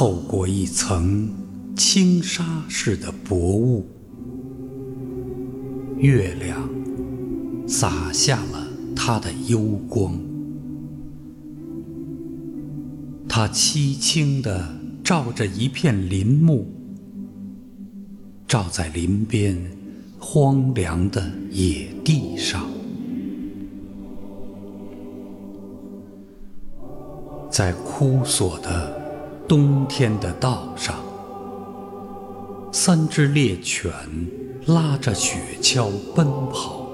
透过一层轻纱似的薄雾，月亮洒下了它的幽光。它凄清地照着一片林木，照在林边荒凉的野地上。在枯索的冬天的道上，三只猎犬拉着雪橇奔跑，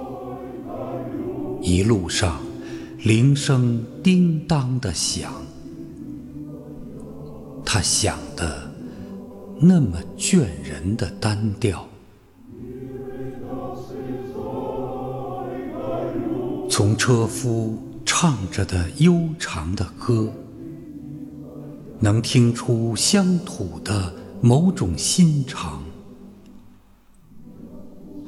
一路上铃声叮当的响，它响得那么倦人的单调，从车夫唱着的悠长的歌。能听出乡土的某种心肠，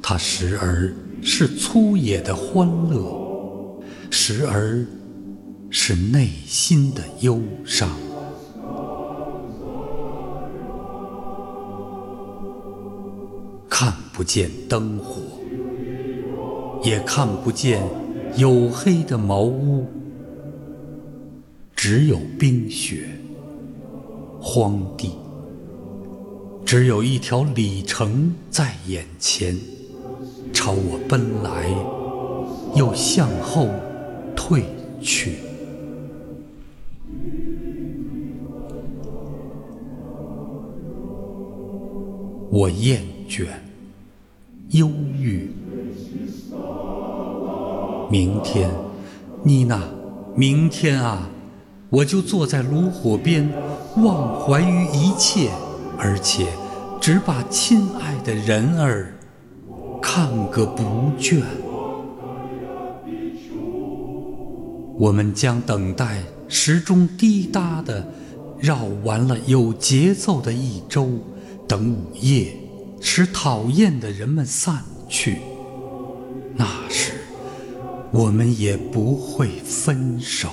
它时而是粗野的欢乐，时而是内心的忧伤。看不见灯火，也看不见黝黑的茅屋，只有冰雪。荒地，只有一条里程在眼前，朝我奔来，又向后退去。我厌倦，忧郁。明天，妮娜，明天啊！我就坐在炉火边，忘怀于一切，而且只把亲爱的人儿看个不倦。我们将等待时钟滴答的绕完了有节奏的一周，等午夜使讨厌的人们散去，那时我们也不会分手。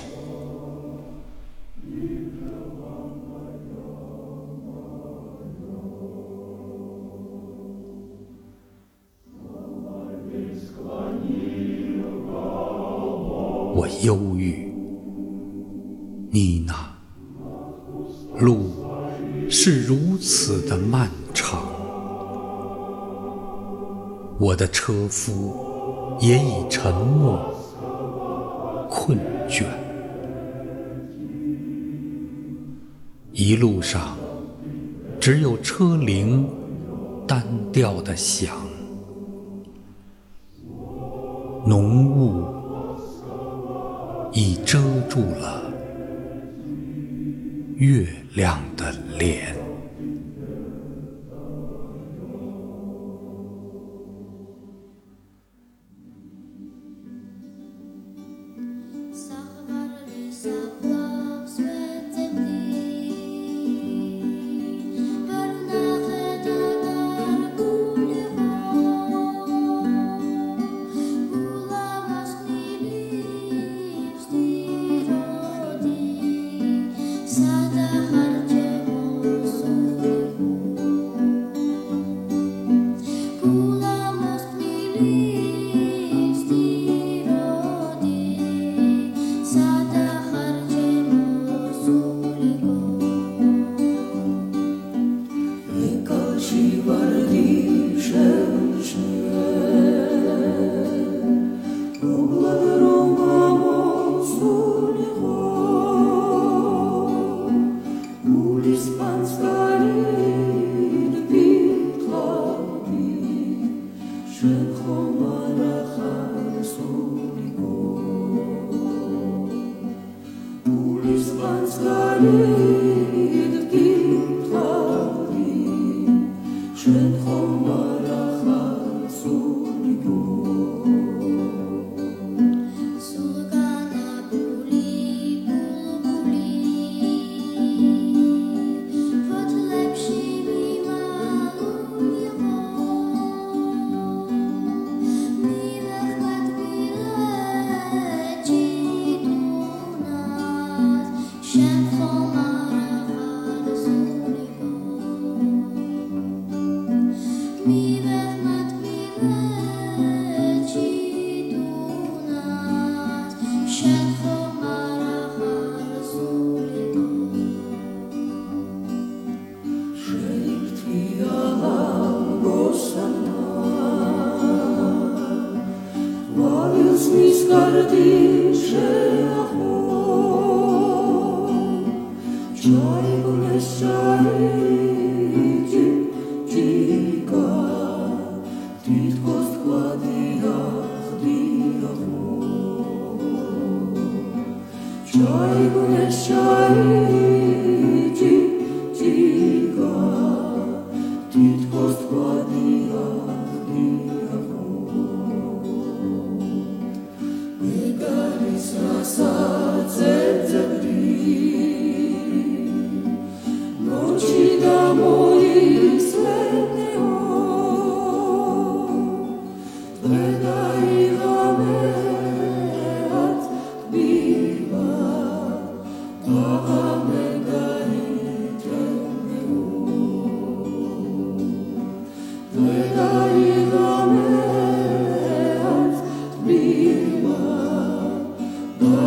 我忧郁，妮娜，路是如此的漫长，我的车夫也已沉默困倦，一路上只有车铃单调的响，浓雾。已遮住了月亮的脸。Islands glory. 的确 Lord.